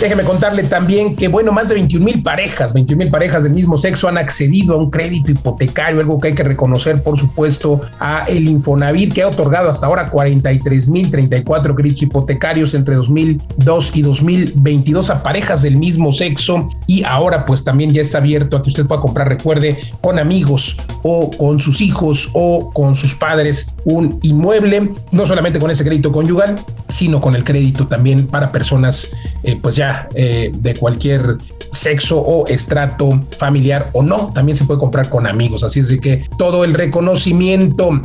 Déjeme contarle también que, bueno, más de 21 mil parejas, 21 mil parejas del mismo sexo han accedido a un crédito hipotecario, algo que hay que reconocer, por supuesto, a el Infonavit, que ha otorgado hasta ahora 43 mil 34 créditos hipotecarios entre 2002 y 2022 a parejas del mismo sexo. Y ahora, pues también ya está abierto a que usted pueda comprar, recuerde, con amigos o con sus hijos o con sus padres un inmueble, no solamente con ese crédito conyugal, sino con el crédito también para personas, eh, pues ya eh, de cualquier sexo o estrato familiar o no, también se puede comprar con amigos. Así es de que todo el reconocimiento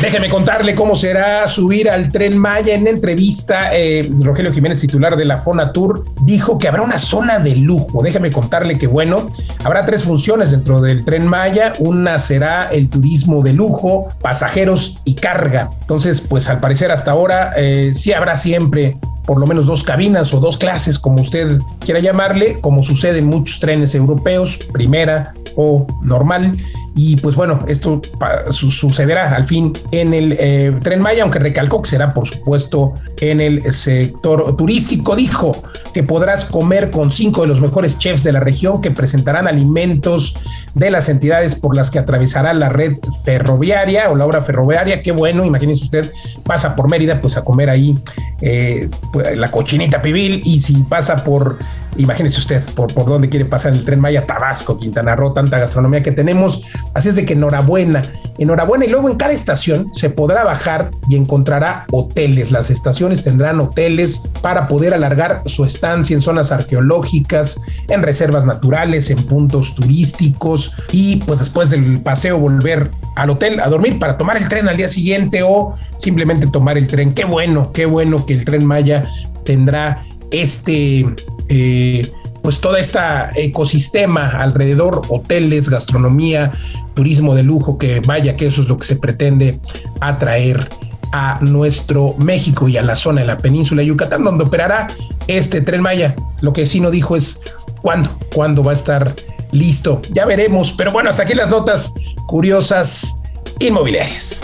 Déjeme contarle cómo será subir al tren Maya. En entrevista, eh, Rogelio Jiménez, titular de la Fonatur, dijo que habrá una zona de lujo. Déjeme contarle que, bueno, habrá tres funciones dentro del tren Maya. Una será el turismo de lujo, pasajeros y carga. Entonces, pues al parecer hasta ahora eh, sí habrá siempre por lo menos dos cabinas o dos clases, como usted quiera llamarle, como sucede en muchos trenes europeos, primera o normal. Y pues bueno, esto sucederá al fin en el eh, tren Maya, aunque recalcó que será por supuesto en el sector turístico. Dijo que podrás comer con cinco de los mejores chefs de la región que presentarán alimentos de las entidades por las que atravesará la red ferroviaria o la obra ferroviaria. Qué bueno, imagínense usted, pasa por Mérida, pues a comer ahí eh, pues, la cochinita pibil y si pasa por, imagínese usted, por, por dónde quiere pasar el tren Maya, Tabasco, Quintana Roo, tanta gastronomía que tenemos Así es de que enhorabuena, enhorabuena. Y luego en cada estación se podrá bajar y encontrará hoteles. Las estaciones tendrán hoteles para poder alargar su estancia en zonas arqueológicas, en reservas naturales, en puntos turísticos y pues después del paseo volver al hotel a dormir para tomar el tren al día siguiente o simplemente tomar el tren. Qué bueno, qué bueno que el tren Maya tendrá este... Eh, pues todo este ecosistema alrededor, hoteles, gastronomía, turismo de lujo, que vaya que eso es lo que se pretende atraer a nuestro México y a la zona de la península de Yucatán, donde operará este tren Maya. Lo que sí no dijo es cuándo, cuándo va a estar listo. Ya veremos, pero bueno, hasta aquí las notas curiosas inmobiliarias.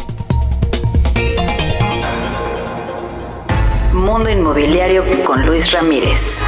Mundo Inmobiliario con Luis Ramírez.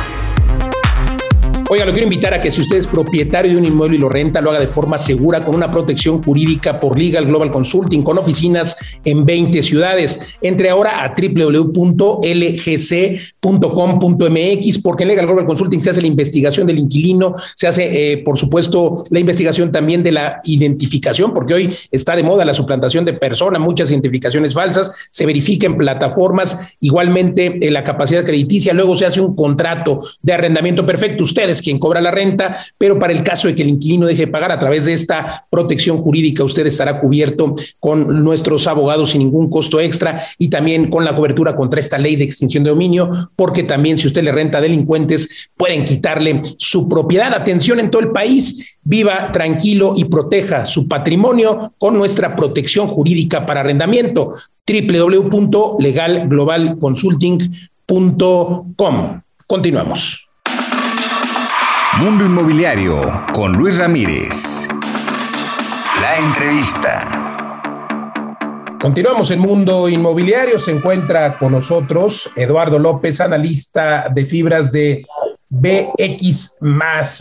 Oiga, lo quiero invitar a que si usted es propietario de un inmueble y lo renta, lo haga de forma segura con una protección jurídica por Legal Global Consulting con oficinas en 20 ciudades. Entre ahora a www.lgc.com.mx porque en Legal Global Consulting se hace la investigación del inquilino, se hace, eh, por supuesto, la investigación también de la identificación, porque hoy está de moda la suplantación de persona, muchas identificaciones falsas, se verifica en plataformas, igualmente en la capacidad crediticia, luego se hace un contrato de arrendamiento perfecto. Ustedes quien cobra la renta, pero para el caso de que el inquilino deje de pagar a través de esta protección jurídica, usted estará cubierto con nuestros abogados sin ningún costo extra y también con la cobertura contra esta ley de extinción de dominio, porque también si usted le renta delincuentes, pueden quitarle su propiedad. Atención en todo el país, viva tranquilo y proteja su patrimonio con nuestra protección jurídica para arrendamiento www.legalglobalconsulting.com. Continuamos. Mundo Inmobiliario con Luis Ramírez. La entrevista. Continuamos en Mundo Inmobiliario. Se encuentra con nosotros Eduardo López, analista de fibras de BX.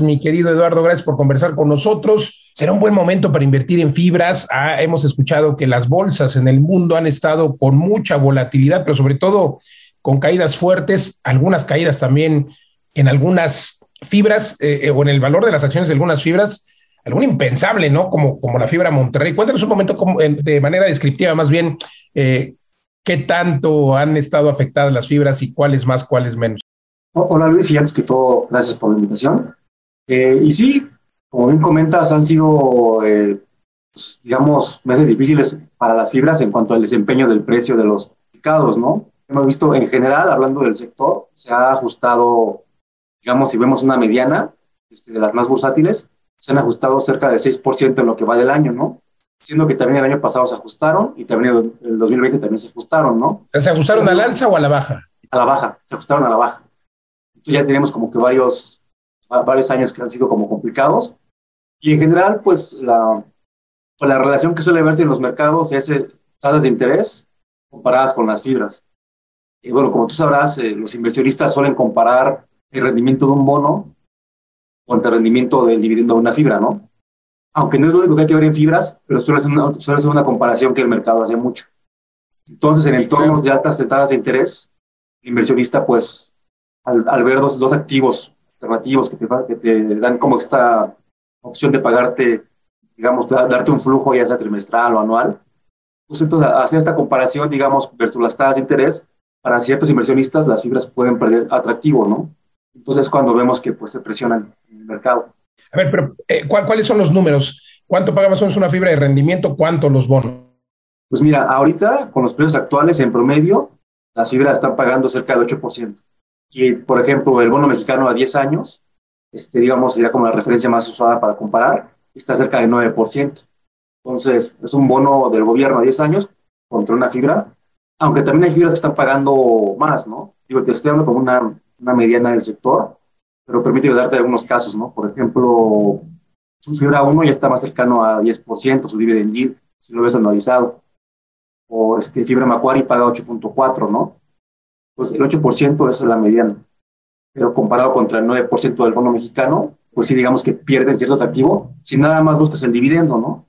Mi querido Eduardo, gracias por conversar con nosotros. Será un buen momento para invertir en fibras. Ah, hemos escuchado que las bolsas en el mundo han estado con mucha volatilidad, pero sobre todo con caídas fuertes, algunas caídas también en algunas fibras eh, eh, o en el valor de las acciones de algunas fibras, algo impensable, ¿no? Como, como la fibra Monterrey. Cuéntanos un momento de manera descriptiva, más bien, eh, qué tanto han estado afectadas las fibras y cuáles más, cuáles menos. Hola Luis, y antes que todo, gracias por la invitación. y sí, como bien comentas, han sido, pues, digamos, meses difíciles para las fibras en cuanto al desempeño del precio de los mercados, ¿no? Hemos visto en general, hablando del sector, se ha ajustado digamos, si vemos una mediana este, de las más bursátiles, se han ajustado cerca de 6% en lo que va del año, ¿no? Siendo que también el año pasado se ajustaron y también el 2020 también se ajustaron, ¿no? ¿Se ajustaron al alza o a la baja? A la baja, se ajustaron a la baja. Entonces ya tenemos como que varios, varios años que han sido como complicados. Y en general, pues la, pues, la relación que suele verse en los mercados es eh, tasas de interés comparadas con las fibras. Y bueno, como tú sabrás, eh, los inversionistas suelen comparar el rendimiento de un bono contra el rendimiento del dividendo de una fibra, ¿no? Aunque no es lo único que hay que ver en fibras, pero suele ser una, suele ser una comparación que el mercado hace mucho. Entonces, en entornos de altas tasas de interés, el inversionista, pues, al, al ver dos, dos, activos alternativos que te, que te dan como esta opción de pagarte, digamos, darte un flujo ya sea trimestral o anual, pues entonces hacer esta comparación, digamos, versus las tasas de interés, para ciertos inversionistas las fibras pueden perder atractivo, ¿no? Entonces, cuando vemos que pues, se presionan en el mercado. A ver, pero eh, ¿cuáles son los números? ¿Cuánto paga más o menos una fibra de rendimiento? ¿Cuánto los bonos? Pues mira, ahorita con los precios actuales en promedio, las fibras están pagando cerca del 8%. Y, por ejemplo, el bono mexicano a 10 años, este, digamos, sería como la referencia más usada para comparar, está cerca del 9%. Entonces, es un bono del gobierno a 10 años contra una fibra, aunque también hay fibras que están pagando más, ¿no? Digo, te estoy dando como una una mediana del sector, pero permite darte algunos casos, ¿no? Por ejemplo, su fibra 1 ya está más cercano a 10%, su dividend yield, si lo ves anualizado. O este, fibra Macquarie paga 8.4, ¿no? Pues el 8% es la mediana. Pero comparado contra el 9% del bono mexicano, pues sí, digamos que pierden cierto atractivo si nada más buscas el dividendo, ¿no?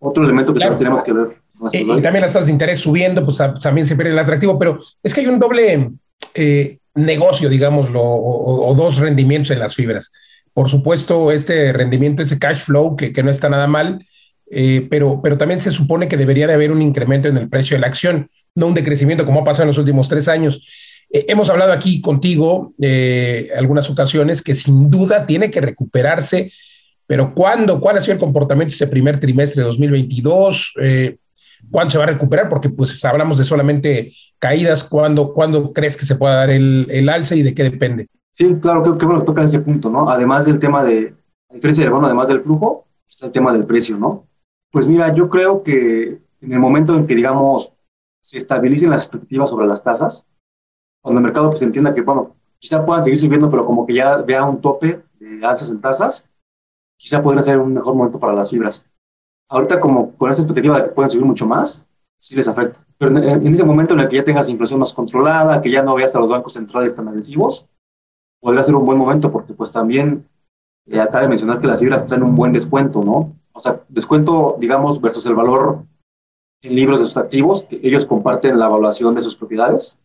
Otro elemento que también tenemos que ver. Y, y, también las tasas de interés subiendo, pues también se pierde el atractivo, pero es que hay un doble eh, negocio, digámoslo, o, dos rendimientos en las fibras. Por supuesto, este rendimiento, este cash flow, que, que no está nada mal, eh, pero, pero también se supone que debería de haber un incremento en el precio de la acción, no un decrecimiento como ha pasado en los últimos tres años. Eh, hemos hablado aquí contigo eh, algunas ocasiones que sin duda tiene que recuperarse, pero ¿cuándo? ¿Cuál ha sido el comportamiento este primer trimestre de 2022? Cuándo se va a recuperar, porque pues hablamos de solamente caídas, ¿cuándo, cuándo crees que se pueda dar el, el alce y de qué depende? Sí, claro, creo que bueno toca ese punto, ¿no? Además del tema de, a diferencia del bono, además del flujo, está el tema del precio, ¿no? Pues mira, yo creo que en el momento en que, digamos, se estabilicen las expectativas sobre las tasas, cuando el mercado pues entienda que, bueno, quizá puedan seguir subiendo, pero como que ya vea un tope de alzas en tasas, quizá podría ser un mejor momento para las fibras ahorita como con esa expectativa de que pueden subir mucho más, sí les afecta. Pero en, ese momento en el que ya tengas inflación más controlada, que ya no veas a los bancos centrales tan agresivos, podría ser un buen momento porque pues también eh, acaba de mencionar que las fibras traen un buen descuento, ¿no? O sea, descuento, digamos, versus el valor en libros de sus activos, que ellos comparten la evaluación de sus propiedades.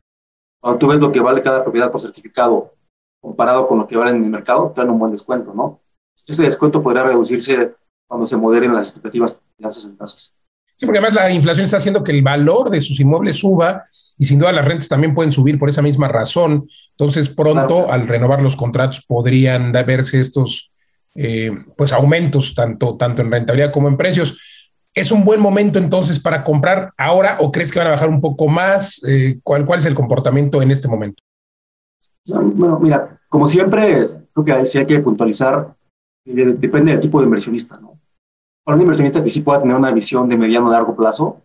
Cuando tú ves lo que vale cada propiedad por certificado comparado con lo que vale en el mercado, traen un buen descuento, ¿no? Ese descuento podría reducirse cuando se moderen las expectativas de las en tasas. Sí, porque además la inflación está haciendo que el valor de sus inmuebles suba y sin duda las rentas también pueden subir por esa misma razón. Entonces, pronto, al renovar los contratos, podrían verse estos eh, pues aumentos tanto, tanto en rentabilidad como en precios. ¿Es un buen momento entonces para comprar ahora o crees que van a bajar un poco más? Eh, ¿cuál, ¿Cuál es el comportamiento en este momento? Bueno, mira, como siempre, creo que sí hay que puntualizar, eh, depende del tipo de inversionista, ¿no? Para un inversionista que sí pueda tener una visión de mediano a largo plazo,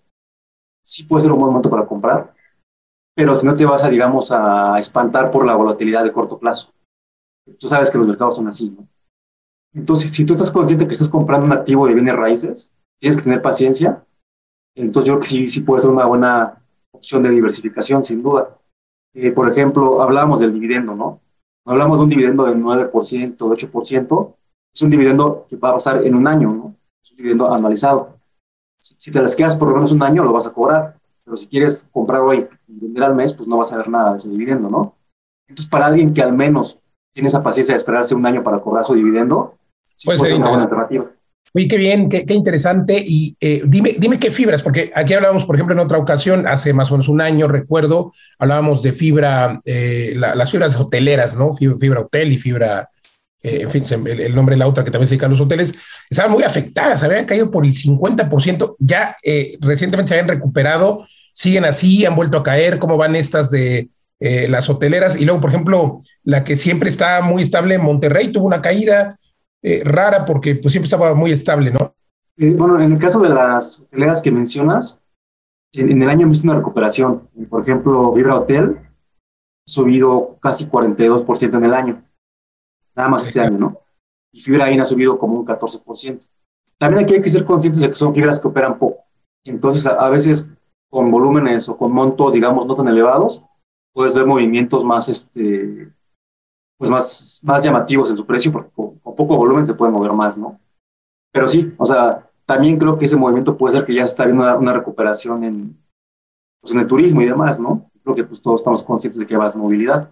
sí puede ser un buen momento para comprar, pero si no te vas a, digamos, a espantar por la volatilidad de corto plazo. Tú sabes que los mercados son así, ¿no? Entonces, si tú estás consciente que estás comprando un activo de bienes raíces, tienes que tener paciencia. Entonces, yo creo que sí, sí puede ser una buena opción de diversificación, sin duda. Eh, por ejemplo, hablábamos del dividendo, ¿no? Hablamos de un dividendo del 9%, 8%, es un dividendo que va a pasar en un año, ¿no? Es un dividendo anualizado. Si, si te las quedas por lo menos un año, lo vas a cobrar. Pero si quieres comprar hoy y vender al mes, pues no vas a ver nada de ese dividendo, ¿no? Entonces, para alguien que al menos tiene esa paciencia de esperarse un año para cobrar su dividendo, sí Puede ser una buena alternativa. Oye, qué bien, qué, qué interesante. Y eh, dime, dime qué fibras, porque aquí hablábamos, por ejemplo, en otra ocasión, hace más o menos un año, recuerdo, hablábamos de fibra, eh, la- las fibras hoteleras, ¿no? Fibra, fibra hotel y fibra, eh, en fin, el, nombre de la otra que también se dedica a los hoteles, estaban muy afectadas, habían caído por el 50%, ya eh, recientemente se habían recuperado, siguen así, han vuelto a caer, ¿cómo van estas de eh, las hoteleras? Y luego, por ejemplo, la que siempre está muy estable, Monterrey, tuvo una caída rara porque pues siempre estaba muy estable, ¿no? Bueno, en el caso de las hoteleras que mencionas, en, el año hemos visto una recuperación. Por ejemplo, Vibra Hotel subido casi 42% en el año. Nada más este año, ¿no? Y Fibra Inn ha subido como un 14%. También aquí hay que ser conscientes de que son fibras que operan poco. Entonces, a, veces con volúmenes o con montos, digamos, no tan elevados, puedes ver movimientos más, este, pues más, más llamativos en su precio, porque con, poco volumen se puede mover más, ¿no? Pero sí, o sea, también creo que ese movimiento puede ser que ya está viendo una, recuperación en, pues en el turismo y demás, ¿no? Creo que pues todos estamos conscientes de que va a movilidad.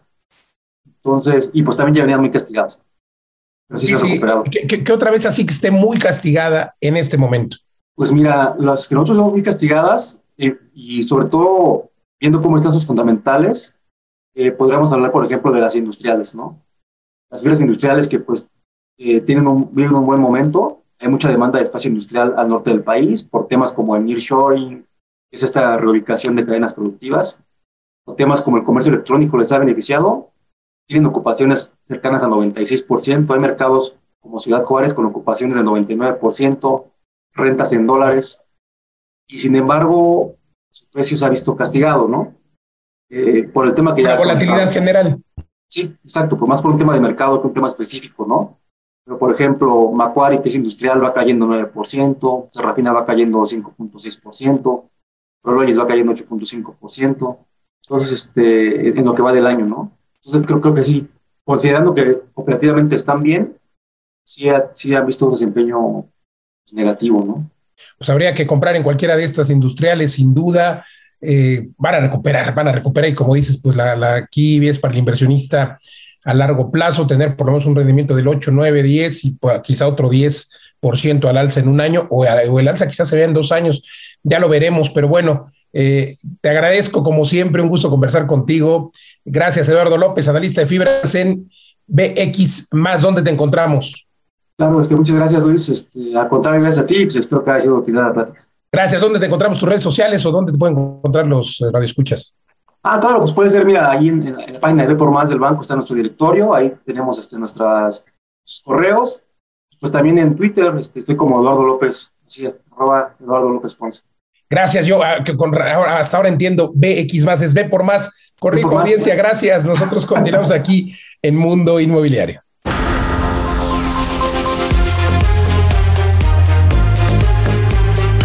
Entonces, y pues también ya venían muy castigados. Pero sí, Sí, se han sí. recuperado. ¿Qué, qué- qué otra vez así que esté muy castigada en este momento? Pues mira, las que nosotros vemos muy castigadas eh, y sobre todo viendo cómo están sus fundamentales, eh, podríamos hablar, por ejemplo, de las industriales, ¿no? Las fibras industriales que pues eh, tienen un, viven un buen momento. Hay mucha demanda de espacio industrial al norte del país por temas como el nearshoring, que es esta reubicación de cadenas productivas, o temas como el comercio electrónico les ha beneficiado. Tienen ocupaciones cercanas al 96%. Hay mercados como Ciudad Juárez con ocupaciones del 99%, rentas en dólares. Y sin embargo, su precio se ha visto castigado, ¿no? Eh, por el tema que La ya... volatilidad comentaba. general. Sí, exacto, pues más por un tema de mercado que un tema específico, ¿no? Pero, por ejemplo, Macquarie, que es industrial, va cayendo 9%, Serrafina va cayendo 5.6%, Prologis va cayendo 8.5%, entonces, este, en lo que va del año, ¿no? Entonces, creo, que sí, considerando que operativamente están bien, sí, ha- sí han visto un desempeño pues, negativo, ¿no? Pues habría que comprar en cualquiera de estas industriales, sin duda. Eh, van a recuperar, van a recuperar. Y como dices, pues la, la aquí es para el inversionista a largo plazo tener por lo menos un rendimiento del 8, 9, 10 y pues, quizá otro 10% al alza en un año o el alza quizás se vea en dos años. Ya lo veremos, pero bueno, eh, te agradezco como siempre, un gusto conversar contigo. Gracias, Eduardo López, analista de fibras en BX más, ¿dónde te encontramos? Claro, este, muchas gracias, Luis. Este, al contrario, gracias a ti, pues espero que haya sido utilidad la plática. Gracias. ¿Dónde te encontramos tus redes sociales o dónde te pueden encontrar los eh, radioescuchas? Ah, claro, pues puede ser, mira, ahí en, en la, en la página de Ve por Más del banco está nuestro directorio, ahí tenemos este, nuestros correos, pues también en Twitter este, estoy como Eduardo López, así, arroba Eduardo López Ponce. Gracias. Yo ah, que con, ahora- hasta ahora entiendo BX más es B por más. Corrijo, audiencia, gracias. Nosotros continuamos aquí en Mundo Inmobiliario.